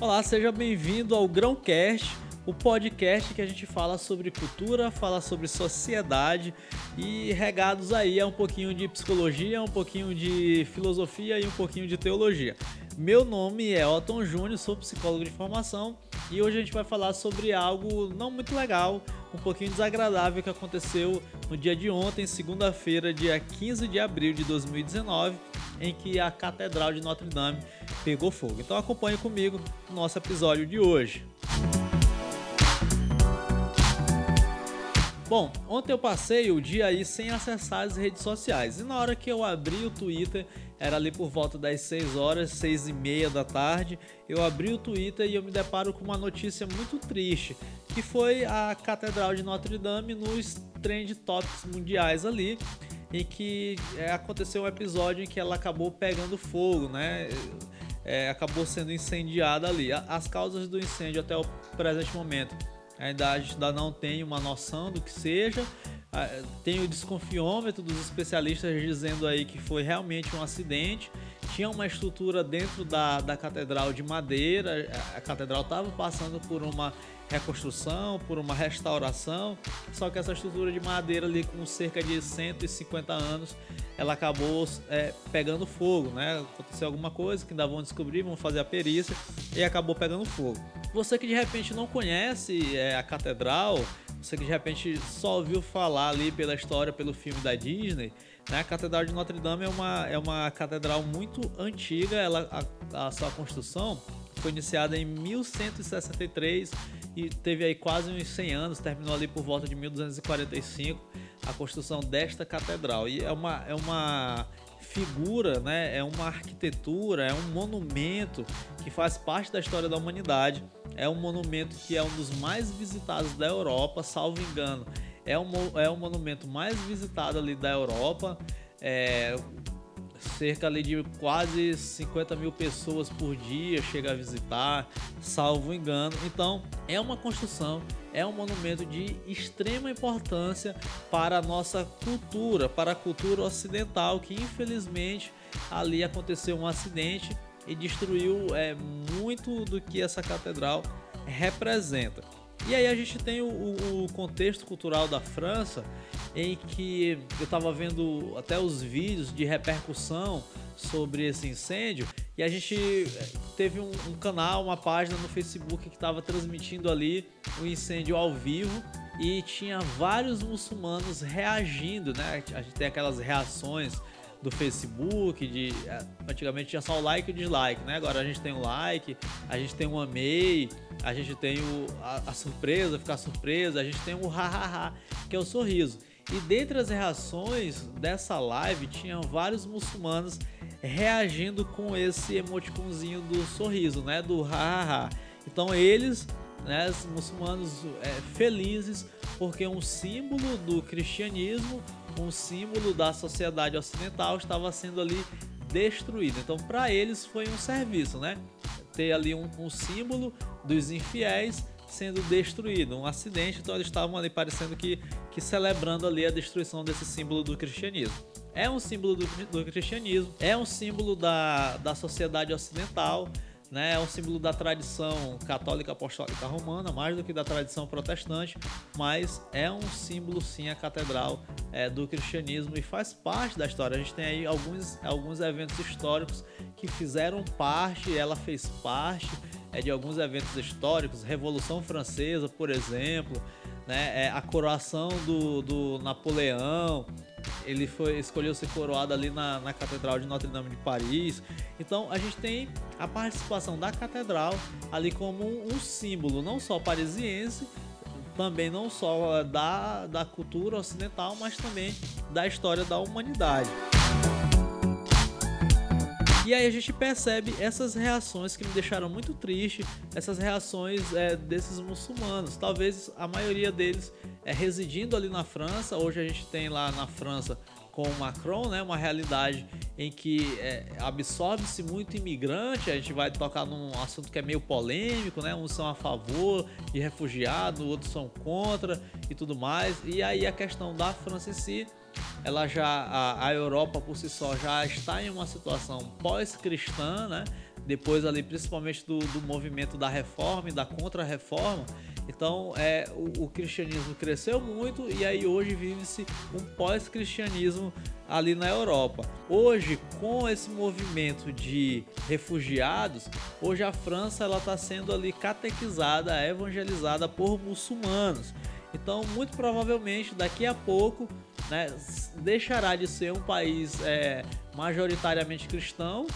Olá, seja bem-vindo ao Grãocast, o podcast que a gente fala sobre cultura, fala sobre sociedade e regados aí é um pouquinho de psicologia, um pouquinho de filosofia e um pouquinho de teologia. Meu nome é Otton Júnior, sou psicólogo de formação e hoje a gente vai falar sobre algo não muito legal, um pouquinho desagradável que aconteceu no dia de ontem, segunda-feira, dia 15 de abril de 2019, em que a Catedral de Notre Dame pegou fogo. Então acompanhe comigo o nosso episódio de hoje. Bom, ontem eu passei o dia aí sem acessar as redes sociais e na hora que eu abri o Twitter, era ali por volta das 6 horas, 6 e meia da tarde, eu abri o Twitter e eu me deparo com uma notícia muito triste, que foi a Catedral de Notre Dame nos trend tops mundiais ali, em que é, aconteceu um episódio em que ela acabou pegando fogo, né? É, acabou sendo incendiada ali. As causas do incêndio até o presente momento ainda ainda não tem uma noção do que seja. Tem o desconfiômetro dos especialistas dizendo aí que foi realmente um acidente. Tinha uma estrutura dentro da, da catedral de madeira. A catedral estava passando por uma reconstrução, por uma restauração. Só que essa estrutura de madeira ali com cerca de 150 anos, ela acabou é, pegando fogo, né? Aconteceu alguma coisa que ainda vão descobrir, vão fazer a perícia e acabou pegando fogo. Você que de repente não conhece é, a catedral, você que de repente só ouviu falar ali pela história, pelo filme da Disney? A Catedral de Notre Dame é uma, é uma catedral muito antiga, ela, a, a sua construção foi iniciada em 1163 e teve aí quase uns 100 anos, terminou ali por volta de 1245 a construção desta catedral. E é uma, é uma figura, né? é uma arquitetura, é um monumento que faz parte da história da humanidade. É um monumento que é um dos mais visitados da Europa, salvo engano. É um, é o monumento mais visitado ali da Europa. É, cerca ali de quase 50 mil pessoas por dia chega a visitar, salvo engano. Então é uma construção, é um monumento de extrema importância para a nossa cultura, para a cultura ocidental, que infelizmente ali aconteceu um acidente e destruiu é, muito do que essa catedral representa. E aí a gente tem o, o contexto cultural da França, em que eu estava vendo até os vídeos de repercussão sobre esse incêndio e a gente eh, teve um, um canal, uma página no Facebook que estava transmitindo ali o incêndio ao vivo e tinha vários muçulmanos reagindo, né? A gente tem aquelas reações do Facebook, de eh, antigamente tinha só o like e o dislike, né? Agora a gente tem o like, a gente tem o amei, a gente tem o, a, a surpresa, ficar surpresa, a gente tem o hahaha, que é o sorriso. E dentre as reações dessa live, tinham vários muçulmanos reagindo com esse emoticonzinho do sorriso, né? Do hahaha. Então eles, né, os muçulmanos é, felizes porque um símbolo do cristianismo, um símbolo da sociedade ocidental estava sendo ali destruído. Então para eles foi um serviço, né? Ter ali um, um símbolo dos infiéis sendo destruído, um acidente, então eles estavam ali parecendo que, que celebrando ali a destruição desse símbolo do cristianismo. É um símbolo do, do cristianismo, é um símbolo da, da sociedade ocidental, né, é um símbolo da tradição católica apostólica romana, mais do que da tradição protestante, mas é um símbolo sim a catedral é, do cristianismo e faz parte da história. A gente tem aí alguns, alguns eventos históricos que fizeram parte, ela fez parte é, de alguns eventos históricos, Revolução Francesa, por exemplo, né, é, a coroação do, do Napoleão, ele foi escolheu ser coroado ali na, na Catedral de Notre Dame de Paris. Então a gente tem a participação da catedral ali como um, um símbolo não só parisiense, também não só da, da cultura ocidental, mas também da história da humanidade. E aí a gente percebe essas reações que me deixaram muito triste, essas reações é, desses muçulmanos. Talvez a maioria deles é, residindo ali na França. Hoje a gente tem lá na França com o Macron, né, uma realidade em que é, absorve-se muito imigrante. A gente vai tocar num assunto que é meio polêmico, né? Uns são a favor de refugiados, outros são contra e tudo mais. E aí a questão da França em si ela já a, a, Europa por si só já está em uma situação pós-cristã, né? depois ali principalmente do, do movimento da reforma e da contra-reforma. Então é, o, o, cristianismo cresceu muito e aí hoje vive-se um pós-cristianismo ali na Europa. Hoje, com esse movimento de refugiados, hoje a França ela está sendo ali catequizada, evangelizada por muçulmanos. Então, muito provavelmente daqui a pouco, né, deixará de ser um país é, majoritariamente cristão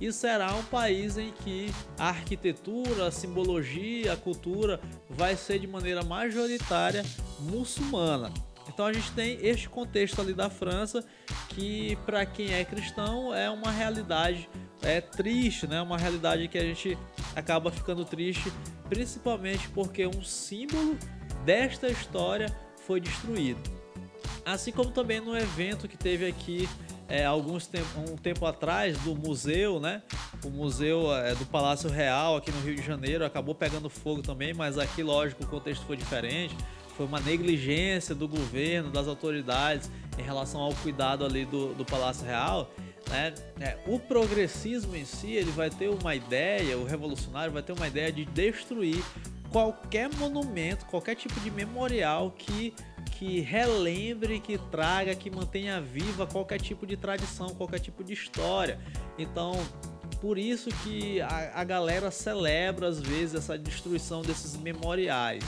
e será um país em que a arquitetura, a simbologia, a cultura vai ser de maneira majoritária muçulmana. Então a gente tem este contexto ali da França que para quem é cristão é uma realidade é triste, né? Uma realidade que a gente acaba ficando triste, principalmente porque um símbolo desta história foi destruído. Assim como também no evento que teve aqui é, alguns um tempo atrás do museu, né? O museu é, do Palácio Real aqui no Rio de Janeiro acabou pegando fogo também, mas aqui, lógico, o contexto foi diferente. Foi uma negligência do governo, das autoridades em relação ao cuidado ali do, do Palácio Real. Né? É, o progressismo em si ele vai ter uma ideia, o revolucionário vai ter uma ideia de destruir qualquer monumento, qualquer tipo de memorial que que relembre, que traga, que mantenha viva qualquer tipo de tradição, qualquer tipo de história. Então, por isso que a, a galera celebra às vezes essa destruição desses memoriais.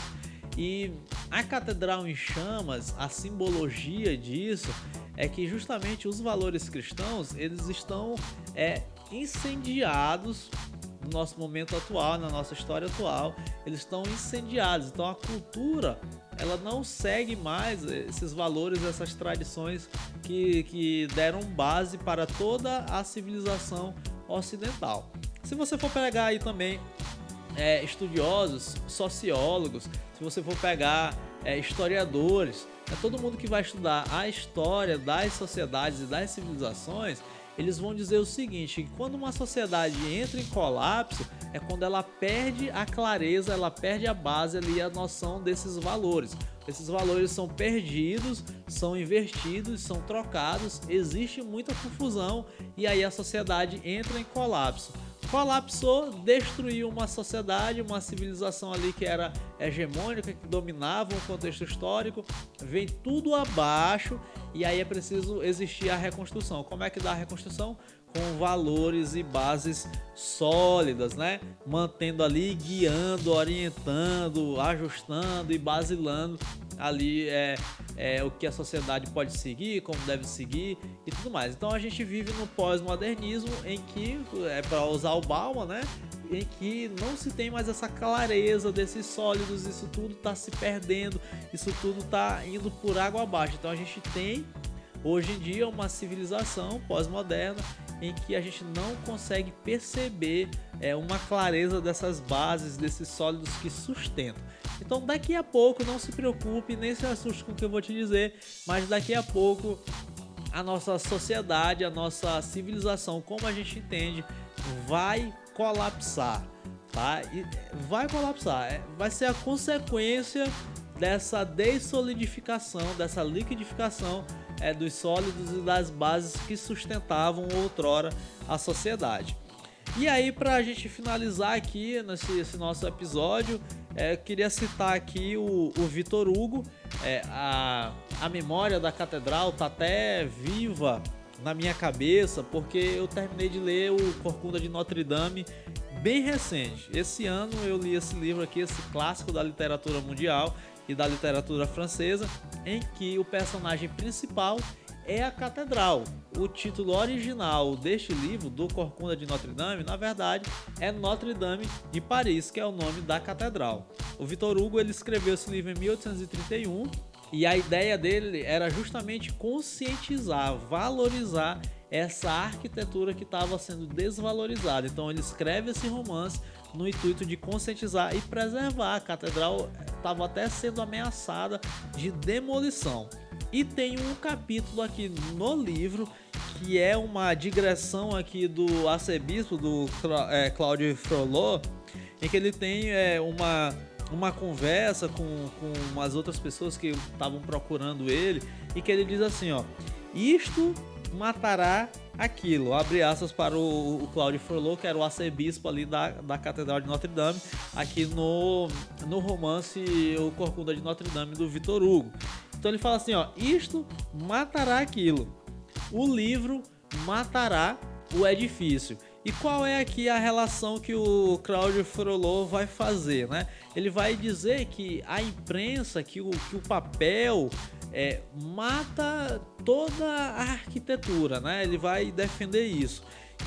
E a Catedral em Chamas, a simbologia disso é que justamente os valores cristãos eles estão é, incendiados no nosso momento atual, na nossa história atual, eles estão incendiados. Então a cultura ela não segue mais esses valores, essas tradições que, que deram base para toda a civilização ocidental. Se você for pegar aí também é, estudiosos, sociólogos, se você for pegar é, historiadores, é todo mundo que vai estudar a história das sociedades e das civilizações, eles vão dizer o seguinte: que quando uma sociedade entra em colapso, é quando ela perde a clareza, ela perde a base ali, a noção desses valores. Esses valores são perdidos, são invertidos, são trocados, existe muita confusão e aí a sociedade entra em colapso colapsou, destruiu uma sociedade, uma civilização ali que era hegemônica, que dominava um contexto histórico, vem tudo abaixo e aí é preciso existir a reconstrução. Como é que dá a reconstrução? Com valores e bases sólidas, né? Mantendo ali, guiando, orientando, ajustando e basilando ali é, é, o que a sociedade pode seguir, como deve seguir e tudo mais. Então a gente vive no pós-modernismo em que, é para usar o Bauman, né? Em que não se tem mais essa clareza desses sólidos, isso tudo está se perdendo, isso tudo está indo por água abaixo. Então a gente tem hoje em dia uma civilização pós-moderna em que a gente não consegue perceber é, uma clareza dessas bases, desses sólidos que sustentam. Então daqui a pouco, não se preocupe, nem se assuste com o que eu vou te dizer, mas daqui a pouco a nossa sociedade, a nossa civilização, como a gente entende, vai colapsar, tá? E vai colapsar, é, vai ser a consequência dessa dessolidificação, dessa liquidificação é, dos sólidos e das bases que sustentavam outrora a sociedade. E aí, para a gente finalizar aqui nesse nosso episódio, é, queria citar aqui o, o Vitor Hugo. É, a, a memória da catedral tá até viva na minha cabeça, porque eu terminei de ler o Corcunda de Notre Dame bem recente. Esse ano eu li esse livro aqui, esse clássico da literatura mundial e da literatura francesa, em que o personagem principal é a catedral. O título original deste livro, do Corcunda de Notre Dame, na verdade é Notre Dame de Paris, que é o nome da catedral. O Victor Hugo ele escreveu esse livro em 1831 e a ideia dele era justamente conscientizar, valorizar essa arquitetura que estava sendo desvalorizada. Então ele escreve esse romance no intuito de conscientizar e preservar. A catedral estava até sendo ameaçada de demolição. E tem um capítulo aqui no livro que é uma digressão aqui do arcebispo do é, Cláudio Frollo, em que ele tem é, uma, uma conversa com, com umas outras pessoas que estavam procurando ele e que ele diz assim, ó, isto matará aquilo. Abre aspas para o, o Cláudio Frollo, que era o arcebispo ali da, da Catedral de Notre Dame, aqui no, no romance O Corcunda de Notre Dame do Vitor Hugo. Então ele fala assim, ó, isto matará aquilo. O livro matará o edifício. E qual é aqui a relação que o Claudio Frollo vai fazer, né? Ele vai dizer que a imprensa, que o, que o papel é, mata toda a arquitetura, né? Ele vai defender isso.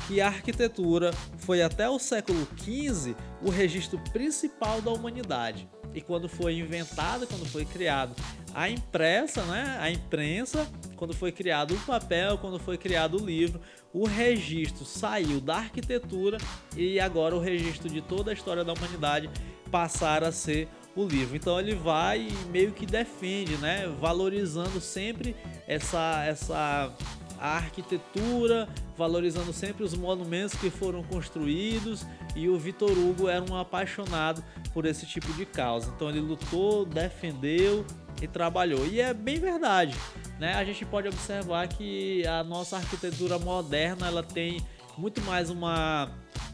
Que a arquitetura foi até o século XV o registro principal da humanidade. E quando foi inventada, quando foi criado a impressa, né? A imprensa, quando foi criado o papel, quando foi criado o livro, o registro saiu da arquitetura e agora o registro de toda a história da humanidade passar a ser o livro. Então ele vai e meio que defende, né, valorizando sempre essa essa a arquitetura, valorizando sempre os monumentos que foram construídos e o Vitor Hugo era um apaixonado por esse tipo de causa. Então ele lutou, defendeu e trabalhou. E é bem verdade, né? A gente pode observar que a nossa arquitetura moderna ela tem muito mais uma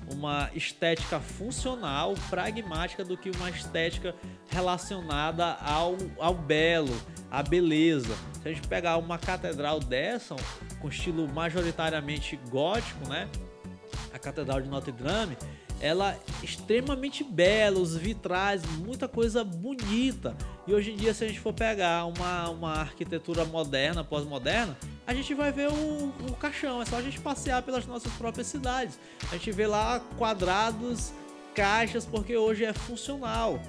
uma estética funcional, pragmática do que uma estética relacionada ao, ao belo, à beleza. Se a gente pegar uma catedral dessa, com estilo majoritariamente gótico, né? A Catedral de Notre Dame, ela é extremamente bela, os vitrais, muita coisa bonita. E hoje em dia, se a gente for pegar uma, uma arquitetura moderna, pós-moderna, a gente vai ver o, o caixão. É só a gente passear pelas nossas próprias cidades. A gente vê lá quadrados, caixas, porque hoje é funcional.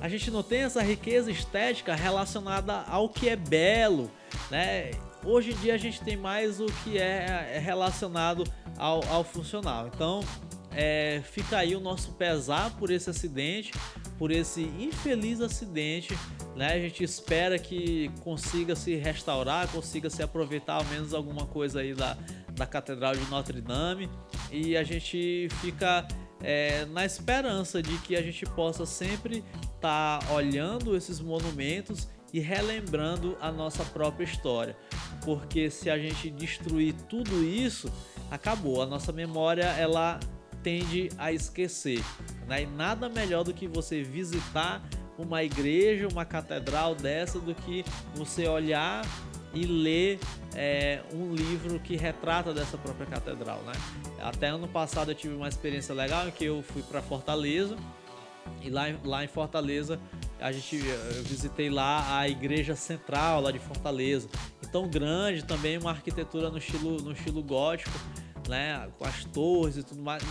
A gente não tem essa riqueza estética relacionada ao que é belo, né? Hoje em dia a gente tem mais o que é, é relacionado ao, ao funcional. Então, é, fica aí o nosso pesar por esse acidente, por esse infeliz acidente. Né? A gente espera que consiga se restaurar, consiga se aproveitar ao menos alguma coisa aí da, da Catedral de Notre Dame. E a gente fica é, na esperança de que a gente possa sempre estar tá olhando esses monumentos e relembrando a nossa própria história. Porque se a gente destruir tudo isso, acabou. A nossa memória ela tende a esquecer. Né? E nada melhor do que você visitar uma igreja, uma catedral dessa, do que você olhar e ler é, um livro que retrata dessa própria catedral, né? Até ano passado eu tive uma experiência legal em que eu fui para Fortaleza e lá, lá em Fortaleza a gente eu visitei lá a igreja central lá de Fortaleza, então grande também uma arquitetura no estilo no estilo gótico né? Com as torres e tudo mais.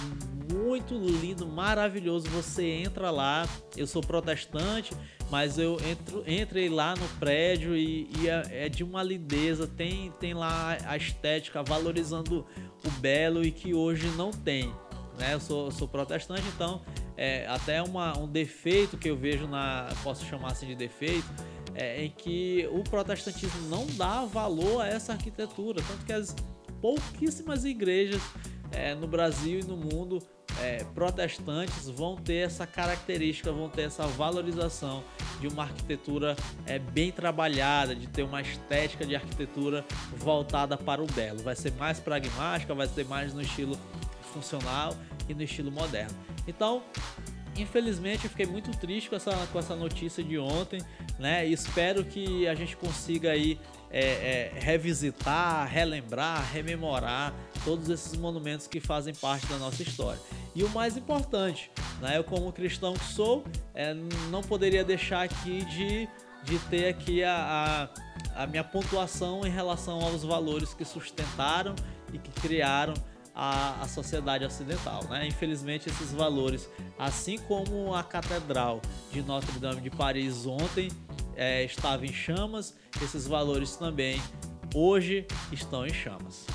Muito lindo, maravilhoso. Você entra lá. Eu sou protestante, mas eu entro, entrei lá no prédio e, e é, é, de uma lindeza. Tem, tem lá a estética valorizando o belo e que hoje não tem. Né? Eu sou, sou protestante, então é até uma, um defeito que eu vejo na. Posso chamar assim de defeito. É, em que o protestantismo não dá valor a essa arquitetura, tanto que as, pouquíssimas igrejas é, no Brasil e no mundo é, protestantes vão ter essa característica, vão ter essa valorização de uma arquitetura é, bem trabalhada, de ter uma estética de arquitetura voltada para o belo. Vai ser mais pragmática, vai ser mais no estilo funcional e no estilo moderno. Então, infelizmente, eu fiquei muito triste com essa, com essa notícia de ontem, né? Espero que a gente consiga aí é, é, revisitar, relembrar, rememorar todos esses monumentos que fazem parte da nossa história. E o mais importante, né, eu como cristão que sou, é, não poderia deixar aqui de, de ter aqui a, a, a minha pontuação em relação aos valores que sustentaram e que criaram a, a, sociedade ocidental. Né? Infelizmente, esses valores, assim como a Catedral de Notre Dame de Paris ontem, é, estava em chamas, esses valores também hoje estão em chamas.